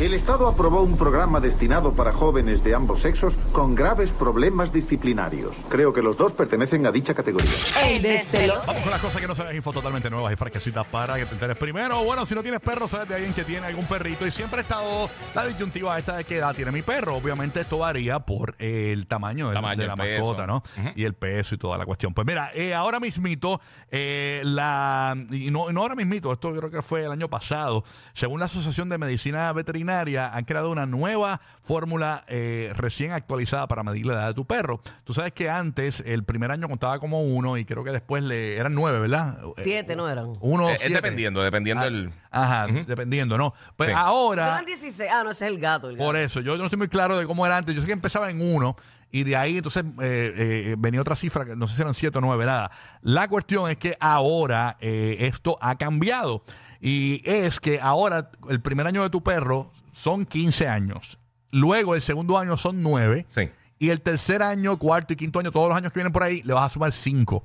El Estado aprobó un programa destinado para jóvenes de ambos sexos con graves problemas disciplinarios. Creo que los dos pertenecen a dicha categoría. El destelo. Vamos con las cosas que no sabes, info totalmente nuevas y fresquecitas para que te enteres primero. Bueno, si no tienes perro, sabes de alguien que tiene algún perrito y siempre ha estado la disyuntiva esta de qué edad tiene mi perro. Obviamente esto varía por el tamaño, del- Tamaño, de la peso. mascota, ¿no? Y el peso y toda la cuestión. Pues mira, eh, ahora mismito, eh, la, y no, no ahora mismito, esto creo que fue el año pasado, según la Asociación de Medicina Veterinaria, han creado una nueva fórmula eh, recién actualizada para medir la edad de tu perro. Tú sabes que antes, el primer año contaba como uno y creo que después le eran nueve, ¿verdad? Siete no eran. Uno, Eh, es siete. dependiendo, dependiendo Ah, del- Ajá, dependiendo, ¿no? Pues Sí. ahora, Eran 16. Ah, no, ese es el gato. el gato. por eso, yo no estoy muy claro de cómo era antes. Yo sé que empezaba en uno y de ahí entonces eh, eh, venía otra cifra, que no sé si eran siete o nueve, nada. La cuestión es que ahora eh, esto ha cambiado y es que ahora el primer año de tu perro son 15 años. Luego el segundo año son 9. Sí. Y el tercer año, cuarto y quinto año, todos los años que vienen por ahí, le vas a sumar 5.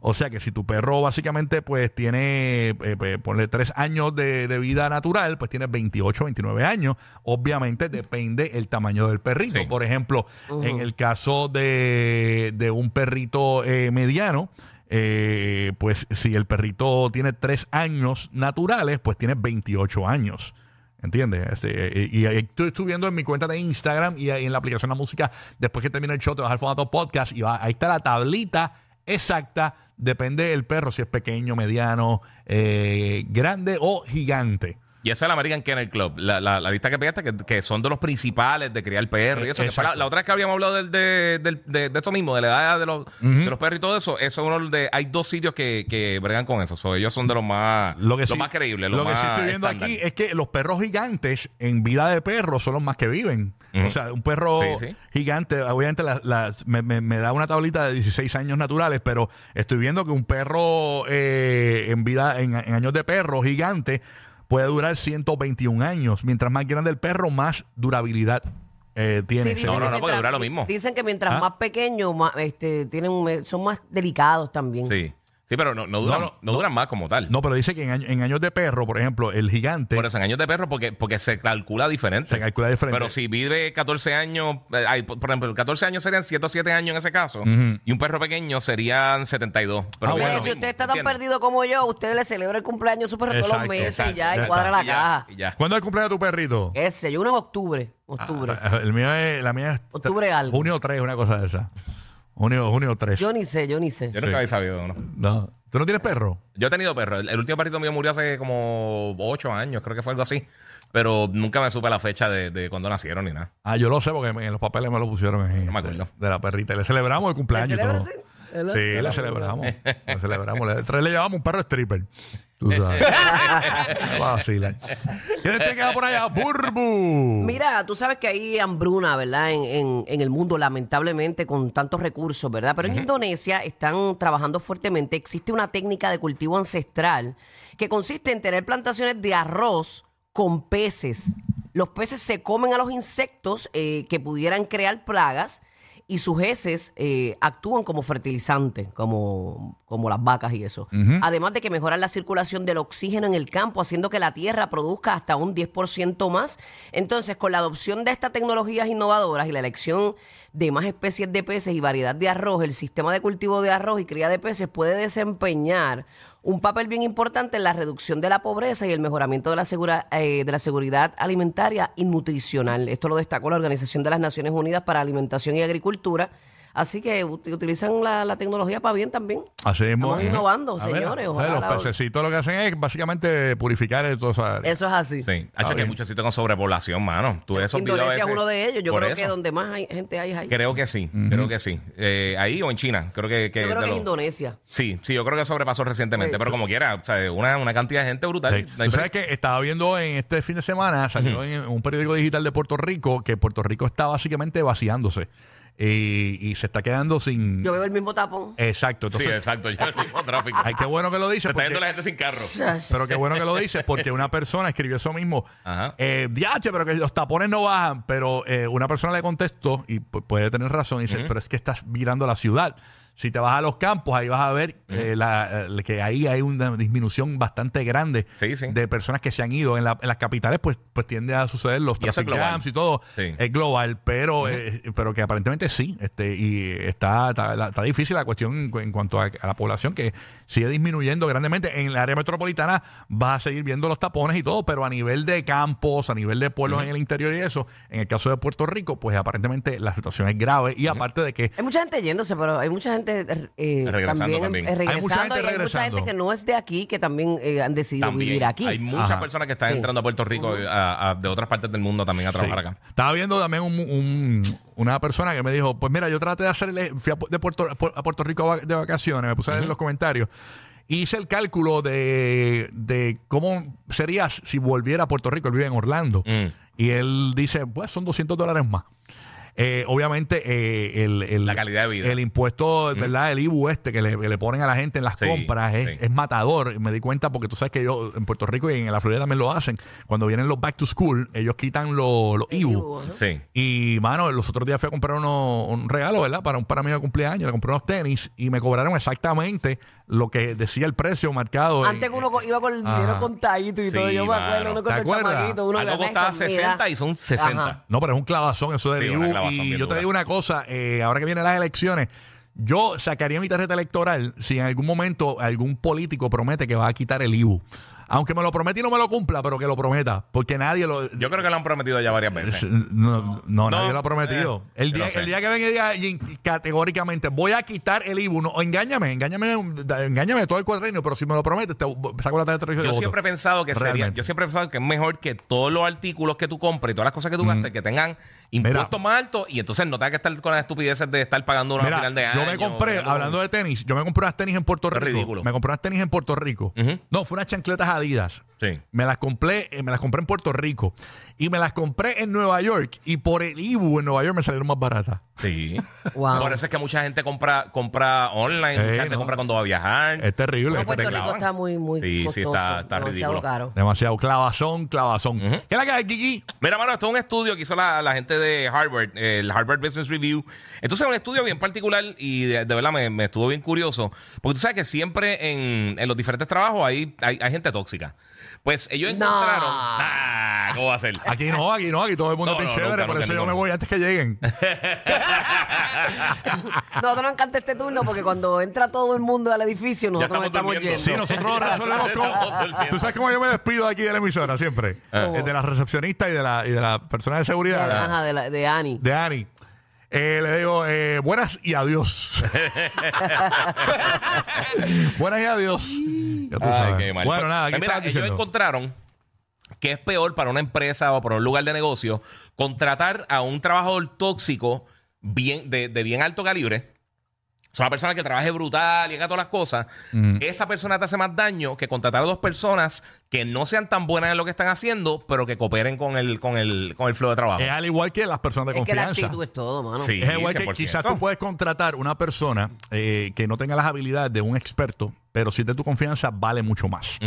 O sea que si tu perro básicamente pues tiene, eh, pues, ponle 3 años de, de vida natural, pues tiene 28, 29 años. Obviamente depende el tamaño del perrito. Sí. Por ejemplo, en el caso de, de un perrito eh, mediano, eh, pues si el perrito tiene 3 años naturales, pues tiene 28 años. ¿Entiendes? Este, y, y estoy subiendo en mi cuenta de Instagram y en la aplicación de la música, después que termine el show, te vas al formato podcast y va- ahí está la tablita exacta. Depende del perro, si es pequeño, mediano, eh, grande o gigante. Y eso es el American Kennel Club, la, la, la lista que pegaste, que, que son de los principales de criar perros y eso. Que fue la, otra vez que habíamos hablado del- de, del- de, de esto mismo, de la edad de los, de los perros y todo eso, eso es uno de, hay dos sitios que, que bregan con eso. So, ellos son de los más, Lo que los sí- más creíbles, Lo que sí estoy viendo estándar. aquí es que los perros gigantes en vida de perro son los más que viven. O sea, un perro Sí, sí. gigante, obviamente me, me- me da una tablita de 16 años naturales, pero estoy viendo que un perro eh, en vida, en, en años de perro gigante, puede durar 121 años. Mientras más grande el perro, más durabilidad eh, tiene. Sí, No, no, que no, porque mientras- dura lo mismo. Dicen que mientras ¿Ah? más pequeños, más, este, tienen, son más delicados también. Sí, sí, pero no, no duran, No, no, no, duran más como tal. No, pero dice que en, año- en años de perro, por ejemplo, el gigante Por eso, en años de perro, porque, porque se calcula diferente. se calcula diferente. Pero si vive 14 años, eh, hay, por por ejemplo, 14 años serían 107 7 años en ese caso, y un perro pequeño serían 72. Pero Ah, Mire, bueno, si usted está tan ¿entiendes? perdido como yo, usted le celebra el cumpleaños su perro todos los Exacto, meses y exacto, ya, y ya cuadra está, la Y ya, caja. y ya. ¿Cuándo es el cumpleaños de tu perrito? Ese, yo uno en octubre. Octubre. Ah, el mío es, la mía es Octubre algo. junio 3, una cosa de esa. Junio, junio 3. Yo ni sé, yo ni sé. Yo nunca había sabido uno. No. ¿Tú no tienes perro? Yo he tenido perro. El, el último perrito mío murió hace como 8 años, creo que fue algo así. Pero nunca me supe la fecha de, de cuando nacieron ni nada. Ah, yo lo sé porque me- en los papeles me lo pusieron ahí. No me acuerdo. De, de la perrita. Le celebramos el cumpleaños. y celebra todo. así? Sí, le celebramos. le celebramos. Le, le llevamos un perro stripper. Tú sabes. ¿Quién te queda por allá? Burbu. Mira, tú sabes que hay hambruna, ¿verdad? En, en- en el mundo, lamentablemente, con tantos recursos, ¿verdad? Pero en Indonesia están trabajando fuertemente. Existe una técnica de cultivo ancestral que consiste en tener plantaciones de arroz con peces. Los peces se comen a los insectos eh, que pudieran crear plagas y sus heces eh, actúan como fertilizante, como, como las vacas y eso. Además de que mejoran la circulación del oxígeno en el campo, haciendo que la tierra produzca hasta un 10% más. Entonces, con la adopción de estas tecnologías innovadoras y la elección de más especies de peces y variedad de arroz, el sistema de cultivo de arroz y cría de peces puede desempeñar un papel bien importante en la reducción de la pobreza y el mejoramiento de la, segura- eh, de la seguridad alimentaria y nutricional. Esto lo destacó la Organización de las Naciones Unidas para Alimentación y Agricultura Así que ut- utilizan la, la tecnología para bien también. Así mismo. Estamos es. innovando, A ver, señores, o sea, ojalá los la- pececitos lo que hacen es básicamente purificar toda esa área. Eso es así. Sí, ha hecho que hay muchos sitios con sobrepoblación, mano. Tú ves esos videos Indonesia es uno de ellos. Yo Por creo eso. que donde más hay gente hay es ahí. Creo que sí, creo que sí. Eh, ahí o en China, creo que, que Yo creo de que es los- Indonesia. Sí, sí, yo creo que sobrepasó recientemente, Sí. pero como quiera, o sea, una, una cantidad de gente brutal. Sí. No hay Tú sabes que estaba viendo en este fin de semana, salió en un periódico digital de Puerto Rico, que Puerto Rico está básicamente vaciándose eh, y se está quedando sin... Yo veo el mismo tapón. Exacto, Sí, exacto, yo el mismo tráfico. Ay, qué bueno que lo Se dices. está yendo la gente sin carro. Pero qué bueno que lo dices, porque una persona escribió eso mismo. Ajá. Eh, Diache, pero que los tapones no bajan. Pero eh, una persona le contestó, y pu- puede tener razón, y dice, pero es que estás mirando la ciudad. Si te vas a los campos, ahí vas a ver eh, la- eh, que ahí hay una disminución bastante grande Sí, sí. de personas que se han ido. En, la- en las capitales, pues, pues tiende a suceder los Y eso es traffic global. jams y todo. Sí. Es global, pero, eh, pero que aparentemente sí. Este, y está, está, la- está difícil la cuestión en, cu- en cuanto a, a la población que sigue disminuyendo grandemente. En el área metropolitana vas a seguir viendo los tapones y todo, pero a nivel de campos, a nivel de pueblos en el interior y eso, en el caso de Puerto Rico, pues aparentemente la situación es grave. Y aparte de que Hay mucha gente yéndose, pero hay mucha gente eh, Regresando también, también. eh, Hay mucha gente y hay mucha regresando. gente que no es de aquí que también eh, han decidido También vivir aquí. hay muchas Ajá. personas que están Sí. entrando a Puerto Rico a- a- de otras partes del mundo también a trabajar Sí. acá. Estaba viendo también un- un- una persona que me dijo, pues mira, yo traté de hacer, el- fui a, Pu- de Puerto, a Puerto Rico va- de vacaciones, me puse a leer los comentarios, hice el cálculo de, de cómo sería si volviera a Puerto Rico, él vive en Orlando, Mm. y él dice, pues son 200 dólares más. Eh, obviamente eh, el, el- La calidad de vida. el impuesto verdad el IBU este que le, que le ponen a la gente en las Sí, compras es, sí. es matador me di cuenta porque tú sabes que yo en Puerto Rico y en la Florida también lo hacen cuando vienen los back to school ellos quitan los, los IBU. Sí. y, mano, los otros días fui a comprar uno, un regalo, ¿verdad? Para un para mí de cumpleaños. Le compré unos tenis y me cobraron exactamente lo que decía el precio marcado. en- Antes que uno iba con el dinero contadito y Sí, todo, yo me acuerdo, mano. uno ¿Te con el chamaquito, uno Algo costaba "Esta, mira". 60 y son 60. Ajá. No, pero es un clavazón eso Sí, IBU. Clavazón Y bien yo te digo una cosa, eh, ahora que vienen las elecciones, yo sacaría mi tarjeta electoral si en algún momento algún político promete que va a quitar el IBU. Aunque me lo prometa y no me lo cumpla, pero que lo prometa. Porque nadie lo... Yo creo que lo han prometido ya varias veces. No, no, nadie lo ha prometido. eh, el, día, el día que venga y diga categóricamente, voy a quitar el IBU, no, engáñame, engáñame, engáñame todo el cuadrenio, pero si me lo prometes, te saco la tarjeta de Yo voto. siempre he pensado que sería, yo siempre he pensado que es mejor que todos los artículos que tú compres y todas las cosas que tú gastes que tengan impuestos más altos y entonces no tengas que estar con las estupideces de estar pagando una Mira, final de año. yo me compré, hablando de tenis, yo me compré unas tenis en Puerto Rico. ridículo. Me compré unas tenis en Puerto Rico. No, fue unas chancletas Adidas. Sí. Me las compré, eh, me las compré en Puerto Rico. Y me las compré en Nueva York. Y por el IBU en Nueva York me salieron más baratas. Sí. Wow. Por eso es que mucha gente compra compra online, mucha gente no. compra cuando va a viajar. Es terrible. Bueno, Puerto. Rico está muy, muy Sí, sí, costoso, está- está demasiado ridículo. caro. Demasiado clavazón, clavazón. ¿Qué es la que hay, Kiki? Mira, mano, esto es un estudio que hizo la, la gente de Harvard, el Harvard Business Review. Entonces, es un estudio bien particular y de, de verdad me, me estuvo bien curioso. Porque tú sabes que siempre en, en los diferentes trabajos hay, hay, hay gente tóxica. Pues ellos No. encontraron. Ah, ¿Cómo va a ser? Aquí no, aquí no, aquí todo el mundo No, es bien no, chévere, nunca, por nunca, eso yo nunca. me voy antes que lleguen. Nosotros nos encanta este turno porque cuando entra todo el mundo al edificio, nosotros nos estamos estamos durmiendo. yendo. Sí, nosotros resolvemos. Tú sabes cómo yo me despido de aquí de la emisora siempre. Eh, De la recepcionista y de la, y de la persona de De, seguridad. ajá, de, la- de Ani. de Ani. Eh, le digo eh, buenas y adiós. buenas y adiós. Ya tú Ay, sabes. qué mal. Bueno, nada, pues ¿qué mira, estabas ellos diciendo? encontraron que es peor para una empresa o para un lugar de negocio contratar a un trabajador tóxico bien, de, de bien alto calibre. Es una persona que trabaje brutal y haga todas las cosas. Esa persona te hace más daño que contratar a dos personas que no sean tan buenas en lo que están haciendo, pero que cooperen con el, con el, con el flow de trabajo. Es al igual que las personas de Es que la confianza. actitud es todo, mano. Sí. Es igual que 100%. quizás tú puedes contratar una persona eh, que no tenga las habilidades de un experto, pero si es de tu confianza, vale mucho más.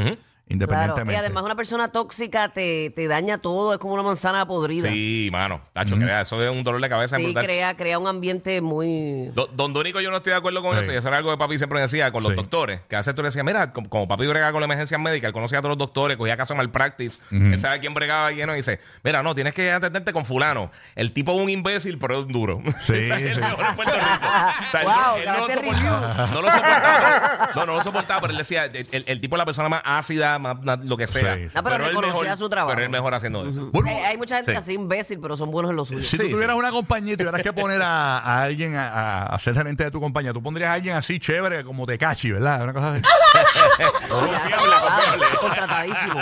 Independientemente. Y además una persona tóxica te, te daña todo, es como una manzana podrida. Sí, mano. Tacho, crea, eso es un dolor de cabeza Sí, brutal. crea, crea un ambiente muy... Do- Don Dónico yo no estoy de acuerdo con Sí. eso y eso era algo que papi siempre decía con los Sí. doctores que hace tú le decías mira como, como papi bregaba con la emergencia médica él conocía a todos los doctores cogía caso malpractice él sabe quién bregaba lleno y dice mira no tienes que atenderte con fulano el tipo es un imbécil pero es un duro Sí, O sea, sí. el mejor en Puerto Rico O sea, él Wow, no- él no, lo soportaba, no lo soportaba no, no lo soportaba pero él decía el, el- el tipo es la persona más ácida más, lo que sea. Sí. No, pero él reconocía mejor- su trabajo. Pero él mejor haciendo eso. Hay, hay mucha gente Sí. así imbécil, pero son buenos en lo suyo. si Sí, tú tuvieras sí. una compañía y tuvieras que poner a, a alguien a, a- a ser gerente de tu compañía, tú pondrías a alguien así chévere como Tecachi, ¿verdad? Una cosa así. Contratadísimo.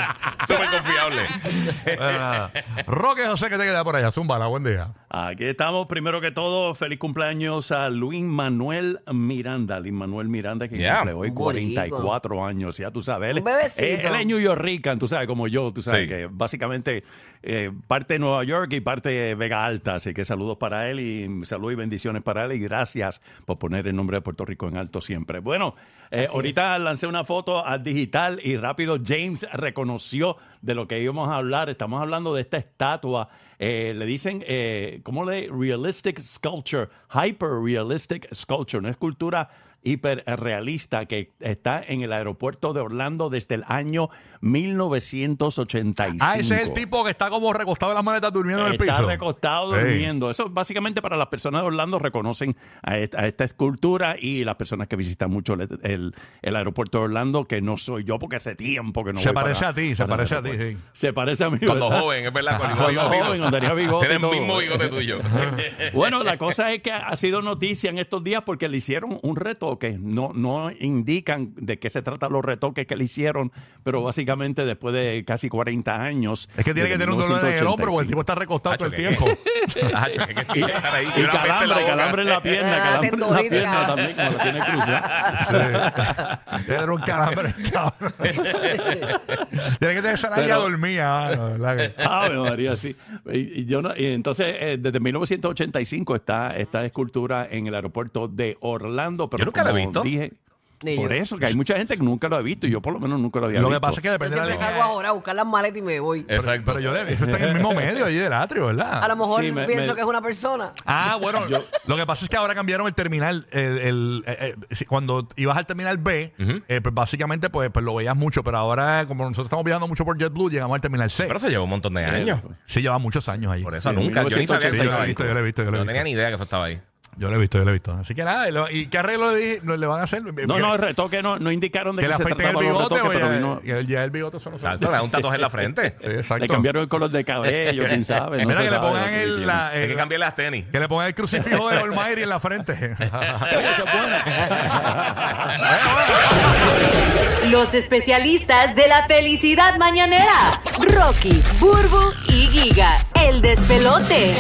Súper confiable. Roque José, que te queda por allá. Zumba, buen día. Aquí estamos. Primero que todo, feliz cumpleaños a Luis Manuel Miranda. Luis Manuel Miranda, que Yeah. cumple hoy Un boricua. 44 años. Ya tú sabes. Él, Un bebecito. eh, él es New York tú sabes, como yo. Tú sabes Sí. que básicamente eh, parte de Nueva York y parte de Vega Alta. Así que saludos para él y saludos y bendiciones para él. Y gracias por poner el nombre de Puerto Rico en alto siempre. Bueno, eh, ahorita lancé una foto al digital y rápido James reconoció de lo que íbamos a hablar. Estamos hablando de esta estatua. eh, le dicen, eh, ¿cómo le? Realistic sculpture, hyper realistic sculpture, una escultura hiperrealista que está en el aeropuerto de Orlando desde el año 1985. Ah, ese es el tipo que está como recostado en las maletas durmiendo en el Está piso. recostado Ey. durmiendo. Eso básicamente para las personas de Orlando reconocen a esta, a esta escultura y las personas que visitan mucho el, el- el aeropuerto de Orlando, que no soy yo porque hace tiempo que no Se voy parece para- a ti, se parece a ti, sí. Se parece a mí. Cuando ¿verdad? joven, es verdad. Cuando, Cuando joven, cuando tenía bigote y Tiene el todo. mismo bigote tuyo. Bueno, la cosa es que ha sido noticia en estos días porque le hicieron un retoque. No, no indican de qué se tratan los retoques que le hicieron, pero básicamente después de casi 40 años. Es que tiene que tener un dolor en el hombro porque el 1985. tipo está recostado todo el tiempo. Y calambre, calambre en la pierna, Ah, calambre en la pierna también, como lo tiene cruzado. Era un calambre, cabrón. Tiene que tener esa Pero- dormía. Ave María, sí. Y, yo entonces, eh, desde 1985 está esta escultura en el aeropuerto de Orlando. Pero Yo nunca la he visto. Dije, Ni por yo. eso, que hay mucha gente que nunca lo ha visto. y Yo, por lo menos, nunca lo había Lo visto. que pasa es que Yo depende de la siempre salgo ahora a buscar las maletas y me voy. Pero, Exacto. pero yo le eso está en el mismo medio allí del atrio, ¿verdad? A lo mejor Sí, me- pienso me- que es una persona. Ah, bueno, lo que pasa es que ahora cambiaron el terminal. El, el- eh, eh, si- cuando ibas al terminal B, eh, pues básicamente pues, pues lo veías mucho, pero ahora, como nosotros estamos viajando mucho por JetBlue, llegamos al terminal C. Pero eso lleva un montón de años. Sí, lleva muchos años ahí. Por eso Sí, nunca. Yo ni sabía que eso lo he estaba visto, ahí. yo lo he visto, yo lo he No visto. tenía ni idea que eso estaba ahí. Yo lo he visto, yo lo he visto. Así que nada, lo- ¿y qué arreglo le, dije- le van a hacer? No, no, el retoque no, no indicaron de que qué le se afeiten el trataba los bigote retoques, o pero ya, vino- ya el, ya el bigote eso no se Exacto, le da un tatuaje en la frente. Sí, exacto. le cambiaron el color de cabello, quién sabe. No Mira se que le sabe pongan que el, hicieron. la- Hay que el- cambiarle las tenis. que le pongan el crucifijo de Olmairi en la frente. Eso es bueno. Los especialistas de la felicidad mañanera. Rocky, Burbu y Giga. El despelote.